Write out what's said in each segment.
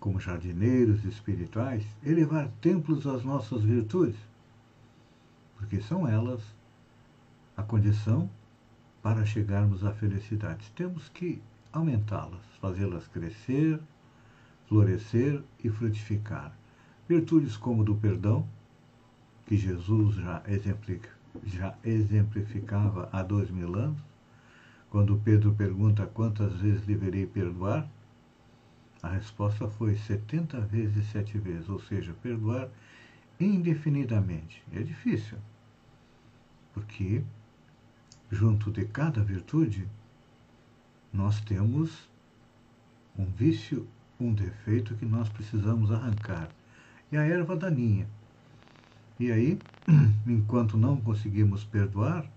como jardineiros espirituais, elevar templos às nossas virtudes, porque são elas a condição para chegarmos à felicidade. Temos que aumentá-las, fazê-las crescer, florescer e frutificar. Virtudes como do perdão, que Jesus já, já exemplificava há dois mil anos, quando Pedro pergunta quantas vezes deverei perdoar, a resposta foi 70 vezes sete vezes, ou seja, perdoar indefinidamente. É difícil, porque junto de cada virtude nós temos um vício, um defeito que nós precisamos arrancar. E a erva daninha. E aí, enquanto não conseguimos perdoar,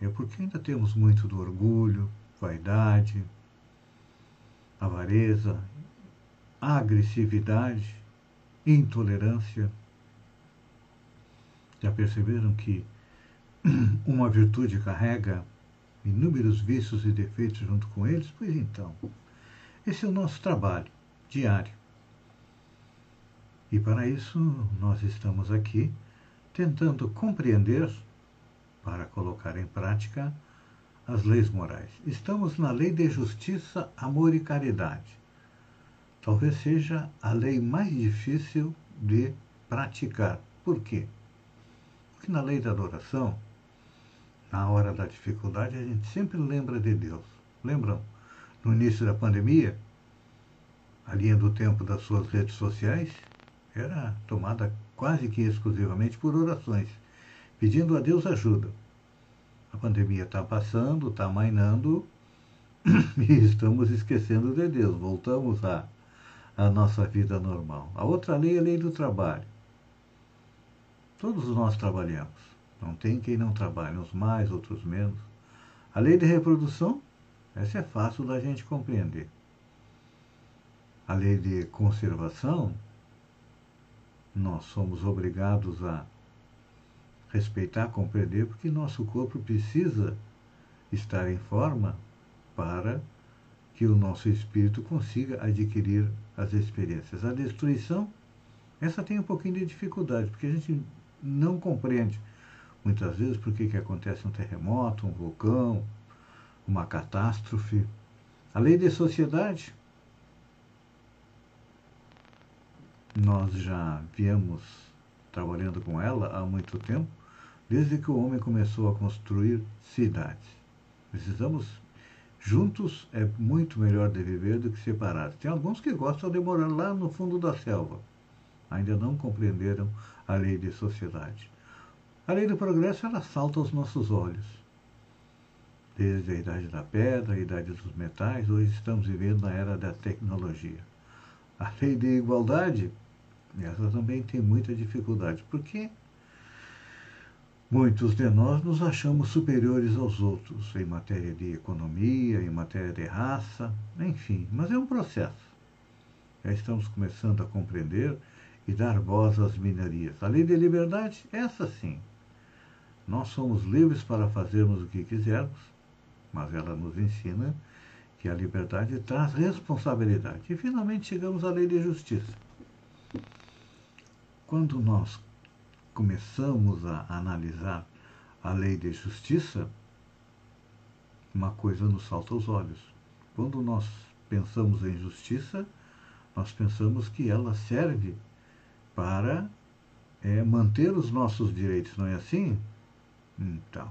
é porque ainda temos muito do orgulho, vaidade, avareza, agressividade, intolerância. Já perceberam que uma virtude carrega inúmeros vícios e defeitos junto com eles? Pois então, esse é o nosso trabalho diário. E para isso nós estamos aqui tentando compreender, para colocar em prática, as leis morais. Estamos na lei de justiça, amor e caridade talvez seja a lei mais difícil de praticar. Por quê? Porque na lei da adoração, na hora da dificuldade, a gente sempre lembra de Deus. Lembram? No início da pandemia, a linha do tempo das suas redes sociais era tomada quase que exclusivamente por orações, pedindo a Deus ajuda. A pandemia está passando, está mainando e estamos esquecendo de Deus. Voltamos a a nossa vida normal. A outra lei é a lei do trabalho. Todos nós trabalhamos. Não tem quem não trabalhe, uns mais, outros menos. A lei de reprodução, essa é fácil da gente compreender. A lei de conservação, nós somos obrigados a respeitar, compreender, porque nosso corpo precisa estar em forma para que o nosso espírito consiga adquirir as experiências. A destruição, essa tem um pouquinho de dificuldade, porque a gente não compreende muitas vezes por que, que acontece um terremoto, um vulcão, uma catástrofe. A lei de sociedade, nós já viemos trabalhando com ela há muito tempo, desde que o homem começou a construir cidades. Precisamos Juntos é muito melhor de viver do que separados. Tem alguns que gostam de morar lá no fundo da selva. Ainda não compreenderam a lei de sociedade. A lei do progresso ela salta aos nossos olhos. Desde a idade da pedra, a idade dos metais, hoje estamos vivendo na era da tecnologia. A lei de igualdade, essa também tem muita dificuldade. Por quê? Muitos de nós nos achamos superiores aos outros em matéria de economia, em matéria de raça, enfim, mas é um processo. Já estamos começando a compreender e dar voz às minorias. A lei de liberdade, essa sim. Nós somos livres para fazermos o que quisermos, mas ela nos ensina que a liberdade traz responsabilidade. E finalmente chegamos à lei de justiça. Quando nós começamos a analisar a lei de justiça, uma coisa nos salta aos olhos. Quando nós pensamos em justiça, nós pensamos que ela serve para é, manter os nossos direitos, não é assim? Então,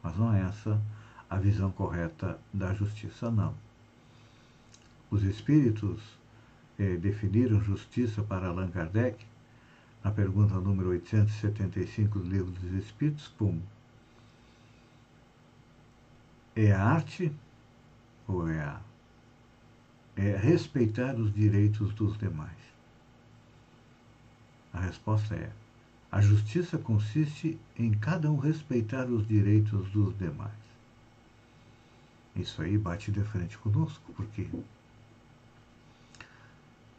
mas não é essa a visão correta da justiça, não. Os espíritos é, definiram justiça para Allan Kardec na pergunta número 875 do Livro dos Espíritos, como é a arte ou é a é respeitar os direitos dos demais. A resposta é: a justiça consiste em cada um respeitar os direitos dos demais. Isso aí bate de frente conosco, porque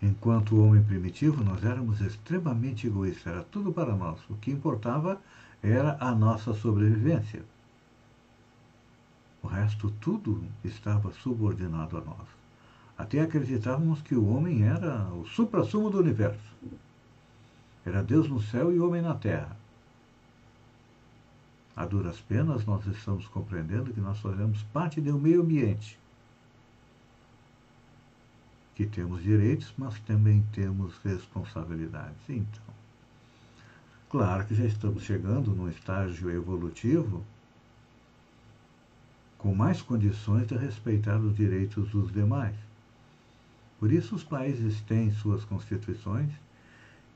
enquanto homem primitivo nós éramos extremamente egoístas, era tudo para nós. O que importava era a nossa sobrevivência. O resto tudo estava subordinado a nós. Até acreditávamos que o homem era o supra-sumo do universo. Era Deus no céu e homem na terra. A duras penas, nós estamos compreendendo que nós fazemos parte de um meio ambiente. Que temos direitos, mas também temos responsabilidades. Então, claro que já estamos chegando num estágio evolutivo com mais condições de respeitar os direitos dos demais. Por isso, os países têm suas constituições,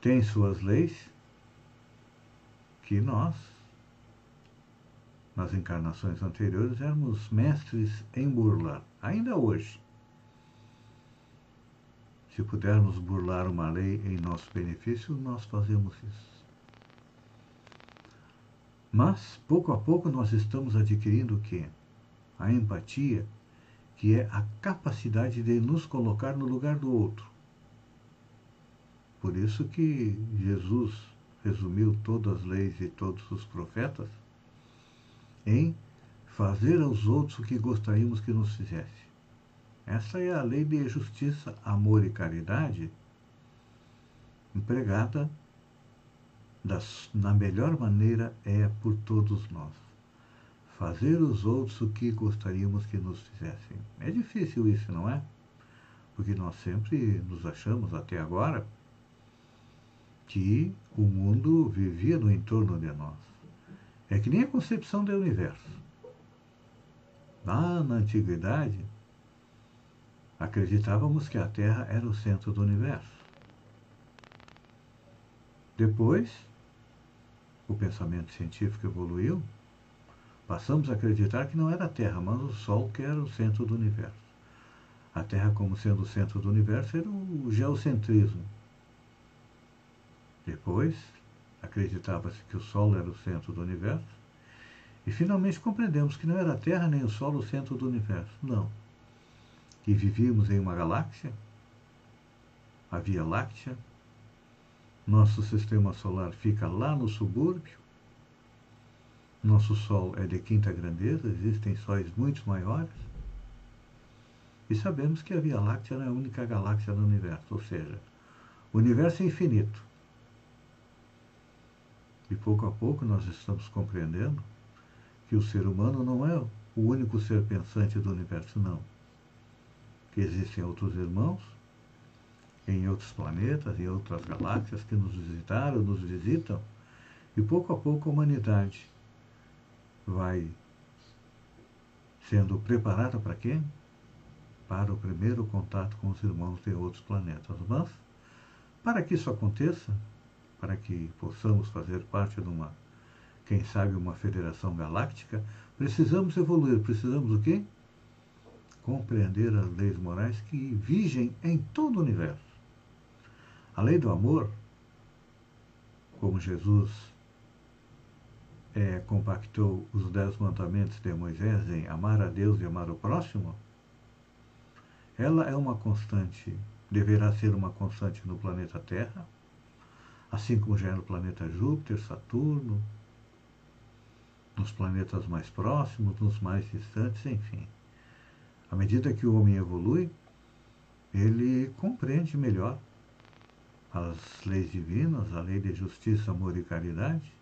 têm suas leis, que nós, nas encarnações anteriores, éramos mestres em burlar, ainda hoje. Se pudermos burlar uma lei em nosso benefício, nós fazemos isso. Mas, pouco a pouco, nós estamos adquirindo o quê? A empatia, que é a capacidade de nos colocar no lugar do outro. Por isso que Jesus resumiu todas as leis e todos os profetas em fazer aos outros o que gostaríamos que nos fizesse. Essa é a lei de justiça, amor e caridade empregada das, na melhor maneira é por todos nós. Fazer os outros o que gostaríamos que nos fizessem. É difícil isso, não é? Porque nós sempre nos achamos até agora que o mundo vivia no entorno de nós. É que nem a concepção do universo. Lá na antiguidade, acreditávamos que a Terra era o centro do universo. Depois, o pensamento científico evoluiu, passamos a acreditar que não era a Terra, mas o Sol que era o centro do universo. A Terra, como sendo o centro do universo, era o geocentrismo. Depois, acreditava-se que o Sol era o centro do universo, e finalmente compreendemos que não era a Terra nem o Sol o centro do universo. Não. Que vivíamos em uma galáxia, a Via Láctea, nosso sistema solar fica lá no subúrbio, nosso Sol é de quinta grandeza, existem sóis muito maiores, e sabemos que a Via Láctea não é a única galáxia do universo, ou seja, o universo é infinito. E pouco a pouco nós estamos compreendendo que o ser humano não é o único ser pensante do universo, não. Que existem outros irmãos em outros planetas, em outras galáxias que nos visitaram, nos visitam, e pouco a pouco a humanidade vai sendo preparada para quê? Para o primeiro contato com os irmãos de outros planetas. Mas, para que isso aconteça, para que possamos fazer parte de uma, quem sabe, uma federação galáctica, precisamos evoluir. Precisamos o quê? Compreender as leis morais que vigem em todo o universo. A lei do amor, como Jesus é, compactou os dez mandamentos de Moisés em amar a Deus e amar o próximo, ela é uma constante, deverá ser uma constante no planeta Terra, assim como já é no planeta Júpiter, Saturno, nos planetas mais próximos, nos mais distantes, enfim. À medida que o homem evolui, ele compreende melhor as leis divinas, a lei de justiça, amor e caridade,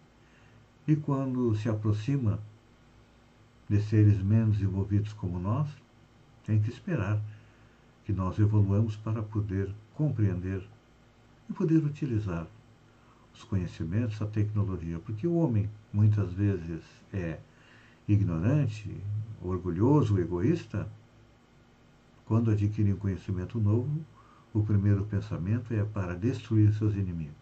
e quando se aproxima de seres menos envolvidos como nós, tem que esperar que nós evoluamos para poder compreender e poder utilizar os conhecimentos, a tecnologia, porque o homem muitas vezes é ignorante, orgulhoso, egoísta. Quando adquire um conhecimento novo, o primeiro pensamento é para destruir seus inimigos.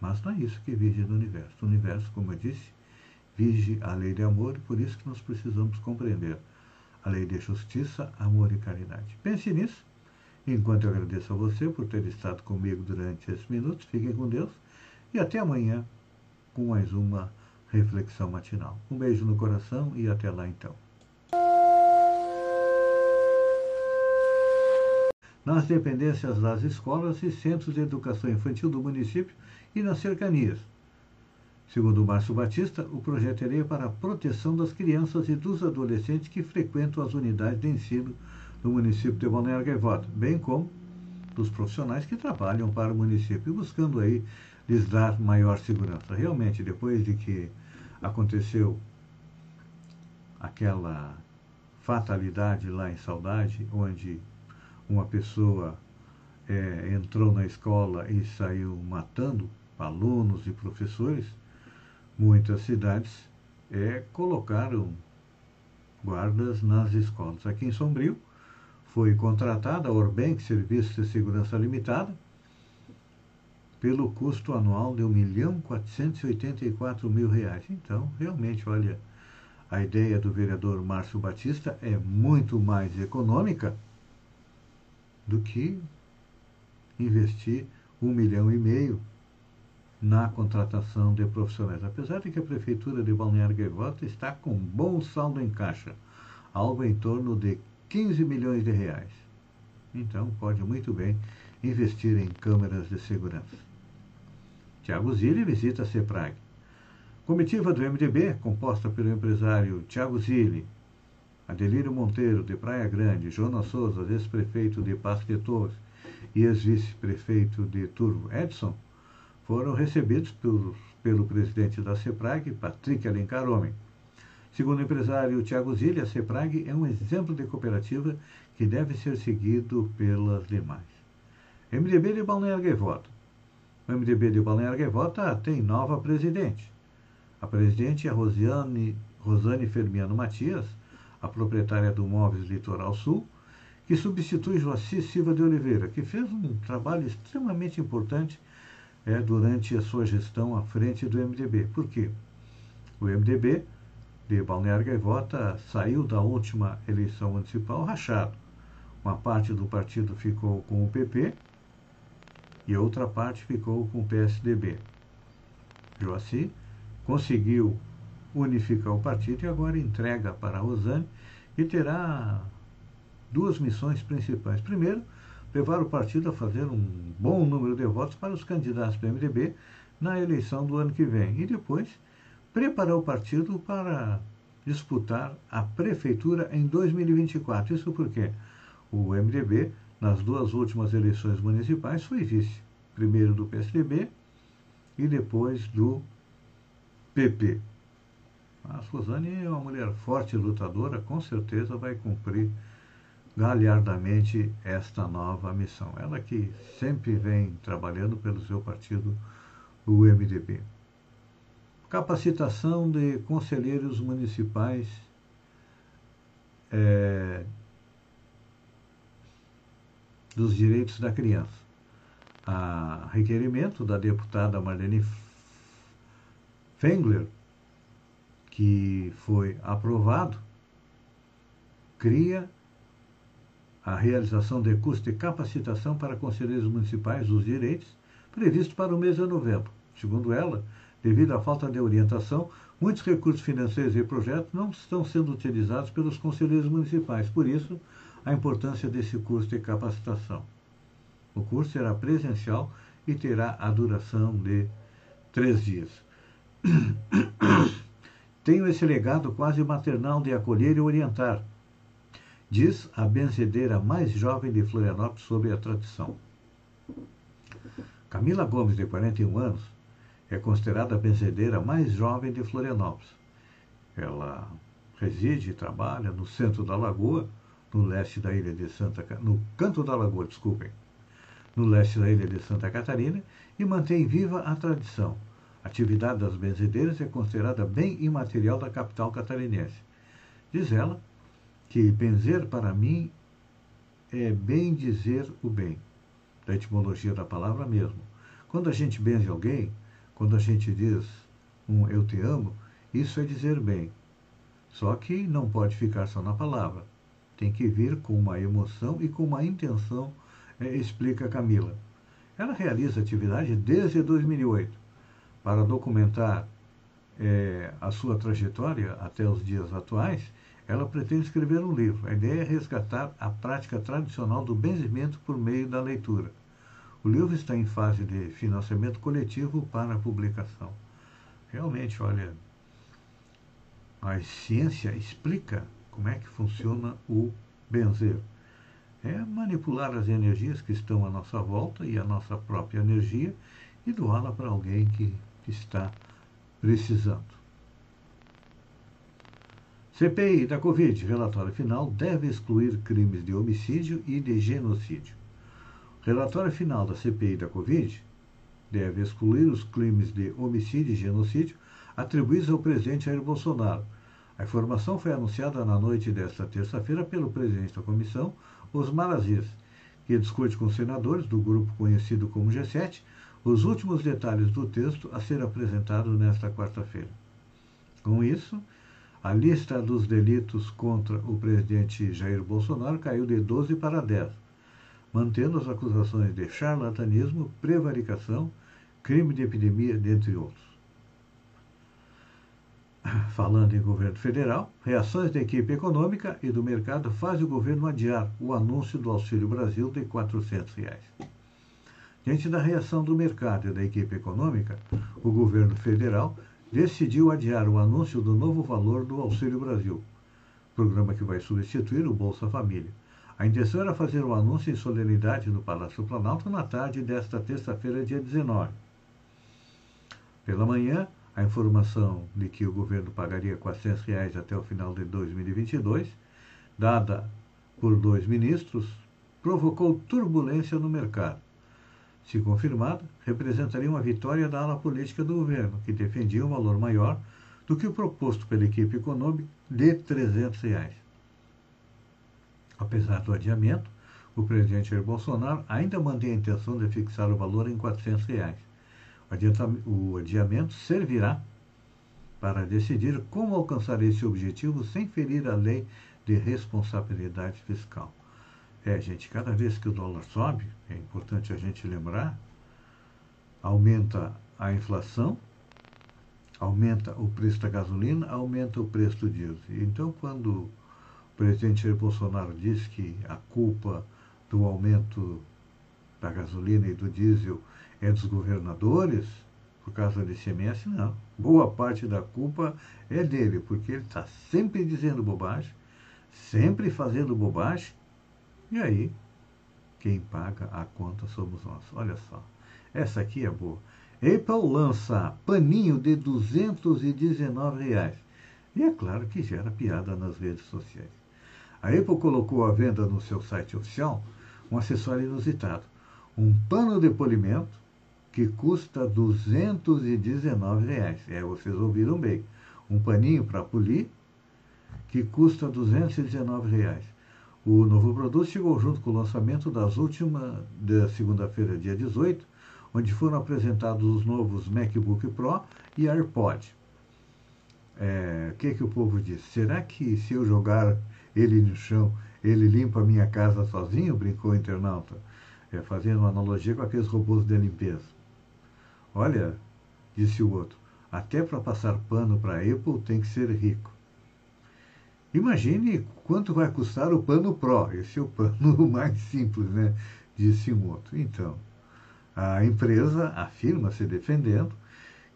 Mas não é isso que vige no universo. O universo, como eu disse, vige a lei de amor e por isso que nós precisamos compreender a lei de justiça, amor e caridade. Pense nisso Enquanto eu agradeço a você por ter estado comigo durante esses minutos, fiquem com Deus e até amanhã com mais uma reflexão matinal. Um beijo no coração e até lá então. Nas dependências das escolas e centros de educação infantil do município e nas cercanias. Segundo Márcio Batista, o projeto é para a proteção das crianças e dos adolescentes que frequentam as unidades de ensino do município de Balneário Gaivota, bem como dos profissionais que trabalham para o município, buscando aí lhes dar maior segurança. Realmente, depois de que aconteceu aquela fatalidade lá em Saudade, onde uma pessoa é, entrou na escola e saiu matando alunos e professores, muitas cidades é, colocaram guardas nas escolas. Aqui em Sombrio, foi contratada a Orbank Serviços de Segurança Limitada pelo custo anual de 1.484 mil reais. Então, realmente, olha, a ideia do vereador Márcio Batista é muito mais econômica do que investir um milhão e meio na contratação de profissionais. Apesar de que a Prefeitura de Balneário Gaivota está com bom saldo em caixa, algo em torno de 15 milhões de reais. Então, pode muito bem investir em câmeras de segurança. Tiago Zilli visita a CEPRAG. Comitiva do MDB, composta pelo empresário Tiago Zilli, Adelírio Monteiro, de Praia Grande, Jonas Souza, ex-prefeito de Torres e ex-vice-prefeito de Turvo, Edson, foram recebidos por, pelo presidente da CEPRAG, Patrick Alencar Homem. Segundo o empresário Tiago Zilli, a CEPRAG é um exemplo de cooperativa que deve ser seguido pelas demais. MDB de Balneário Gaivota. O MDB de Balneário Gaivota tem nova presidente. A presidente é Rosiane, Rosane Fermiano Matias, a proprietária do Móveis Litoral Sul, que substitui Joaci Silva de Oliveira, que fez um trabalho extremamente importante é, durante a sua gestão à frente do MDB. Por quê? O MDB de Balneário Gaivota saiu da última eleição municipal rachado. Uma parte do partido ficou com o PP e outra parte ficou com o PSDB. Joaci conseguiu unificar o partido e agora entrega para a Rosane e terá duas missões principais. Primeiro, levar o partido a fazer um bom número de votos para os candidatos do MDB na eleição do ano que vem. E depois, preparar o partido para disputar a prefeitura em 2024. Isso porque o MDB, nas duas últimas eleições municipais, foi vice. Primeiro do PSDB e depois do PP. A Suzane é uma mulher forte e lutadora, com certeza vai cumprir galhardamente esta nova missão. Ela que sempre vem trabalhando pelo seu partido, o MDB. Capacitação de conselheiros municipais é, dos direitos da criança. A requerimento da deputada Marlene Fengler, que foi aprovado, cria a realização de curso de capacitação para conselheiros municipais dos direitos, previsto para o mês de novembro. Segundo ela, Devido à falta de orientação, muitos recursos financeiros e projetos não estão sendo utilizados pelos conselheiros municipais. Por isso, a importância desse curso de capacitação. O curso será presencial e terá a duração de três dias. Tenho esse legado quase maternal de acolher e orientar, diz a benzedeira mais jovem de Florianópolis sobre a tradição. Camila Gomes, de 41 anos, é considerada a benzedeira mais jovem de Florianópolis. Ela reside e trabalha no centro da Lagoa, no leste da ilha de Santa no canto da Lagoa, desculpem, no leste da ilha de Santa Catarina e mantém viva a tradição. A atividade das benzedeiras é considerada bem imaterial da capital catarinense. Diz ela que benzer para mim é bem dizer o bem, da etimologia da palavra mesmo. Quando a gente benze alguém, quando a gente diz um eu te amo, isso é dizer bem. Só que não pode ficar só na palavra. Tem que vir com uma emoção e com uma intenção é, explica Camila. Ela realiza atividade desde 2008 para documentar é, a sua trajetória até os dias atuais. Ela pretende escrever um livro. A ideia é resgatar a prática tradicional do benzimento por meio da leitura. O livro está em fase de financiamento coletivo para publicação. Realmente, olha, a ciência explica como é que funciona o benzer. É manipular as energias que estão à nossa volta e a nossa própria energia e doá-la para alguém que está precisando. CPI da Covid, relatório final, deve excluir crimes de homicídio e de genocídio. Relatório final da CPI da Covid deve excluir os crimes de homicídio e genocídio atribuídos ao presidente Jair Bolsonaro. A informação foi anunciada na noite desta terça-feira pelo presidente da comissão, Osmar Aziz, que discute com senadores do grupo conhecido como G7 os últimos detalhes do texto a ser apresentado nesta quarta-feira. Com isso, a lista dos delitos contra o presidente Jair Bolsonaro caiu de 12 para 10, mantendo as acusações de charlatanismo, prevaricação, crime de epidemia, dentre outros. Falando em governo federal, reações da equipe econômica e do mercado fazem o governo adiar o anúncio do Auxílio Brasil de 400 reais. Diante da reação do mercado e da equipe econômica, o governo federal decidiu adiar o anúncio do novo valor do Auxílio Brasil, programa que vai substituir o Bolsa Família. A intenção era fazer o anúncio em solenidade no Palácio Planalto na tarde desta terça-feira, dia 19. Pela manhã, a informação de que o governo pagaria 400 reais até o final de 2022, dada por dois ministros, provocou turbulência no mercado. Se confirmada, representaria uma vitória da ala política do governo, que defendia um valor maior do que o proposto pela equipe econômica de 300 reais. Apesar do adiamento, o presidente Jair Bolsonaro ainda mantém a intenção de fixar o valor em R$ 400. Reais o adiamento servirá para decidir como alcançar esse objetivo sem ferir a lei de responsabilidade fiscal. É, gente, cada vez que o dólar sobe, é importante a gente lembrar, aumenta a inflação, aumenta o preço da gasolina, aumenta o preço do diesel. Então, quando o presidente Jair Bolsonaro diz que a culpa do aumento da gasolina e do diesel é dos governadores, por causa do ICMS, não. Boa parte da culpa é dele, porque ele está sempre dizendo bobagem, sempre fazendo bobagem, e aí quem paga a conta somos nós. Olha só, essa aqui é boa. Apple lança paninho de 219 reais. E é claro que gera piada nas redes sociais. A Apple colocou à venda no seu site oficial um acessório inusitado. Um pano de polimento que custa 219 reais. É, vocês ouviram bem. Um paninho para polir que custa 219 reais. O novo produto chegou junto com o lançamento das últimas da segunda-feira, dia 18, onde foram apresentados os novos MacBook Pro e AirPod. É, o que, que o povo diz? Será que se eu jogar ele no chão, ele limpa a minha casa sozinho? Brincou o internauta, é, fazendo uma analogia com aqueles robôs de limpeza. Olha, disse o outro, até para passar pano para Apple tem que ser rico. Imagine quanto vai custar o pano Pro. Esse é o pano mais simples, né? Disse um outro. Então, a empresa afirma, se defendendo,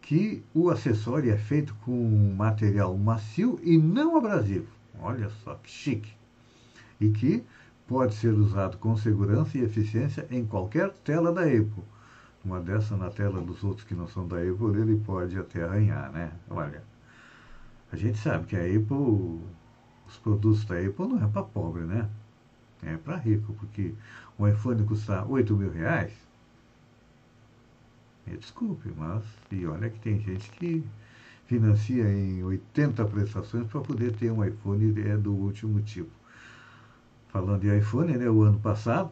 que o acessório é feito com material macio e não abrasivo. Olha só que chique. E que pode ser usado com segurança e eficiência em qualquer tela da Apple uma dessa na tela dos outros que não são da Apple, ele pode até arranhar, né? Olha, a gente sabe que a Apple, os produtos da Apple não é para pobre, né? É para rico, porque um iPhone custa 8 mil reais. Me desculpe, mas e olha que tem gente que financia em 80 prestações para poder ter um iPhone é do último tipo. Falando de iPhone, né, o ano passado,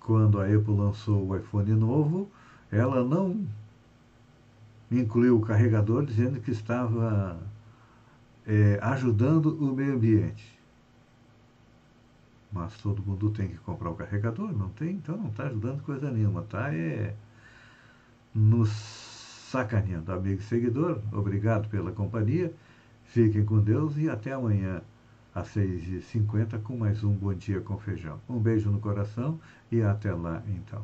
quando a Apple lançou o iPhone novo, ela não incluiu o carregador dizendo que estava é, ajudando o meio ambiente. mas todo mundo tem que comprar o carregador, não tem? Então não está ajudando coisa nenhuma, tá? É nos sacaneando. Amigo e seguidor, obrigado pela companhia. Fiquem com Deus e até amanhã às 6h50 com mais um Bom Dia com Feijão. Um beijo no coração e até lá então.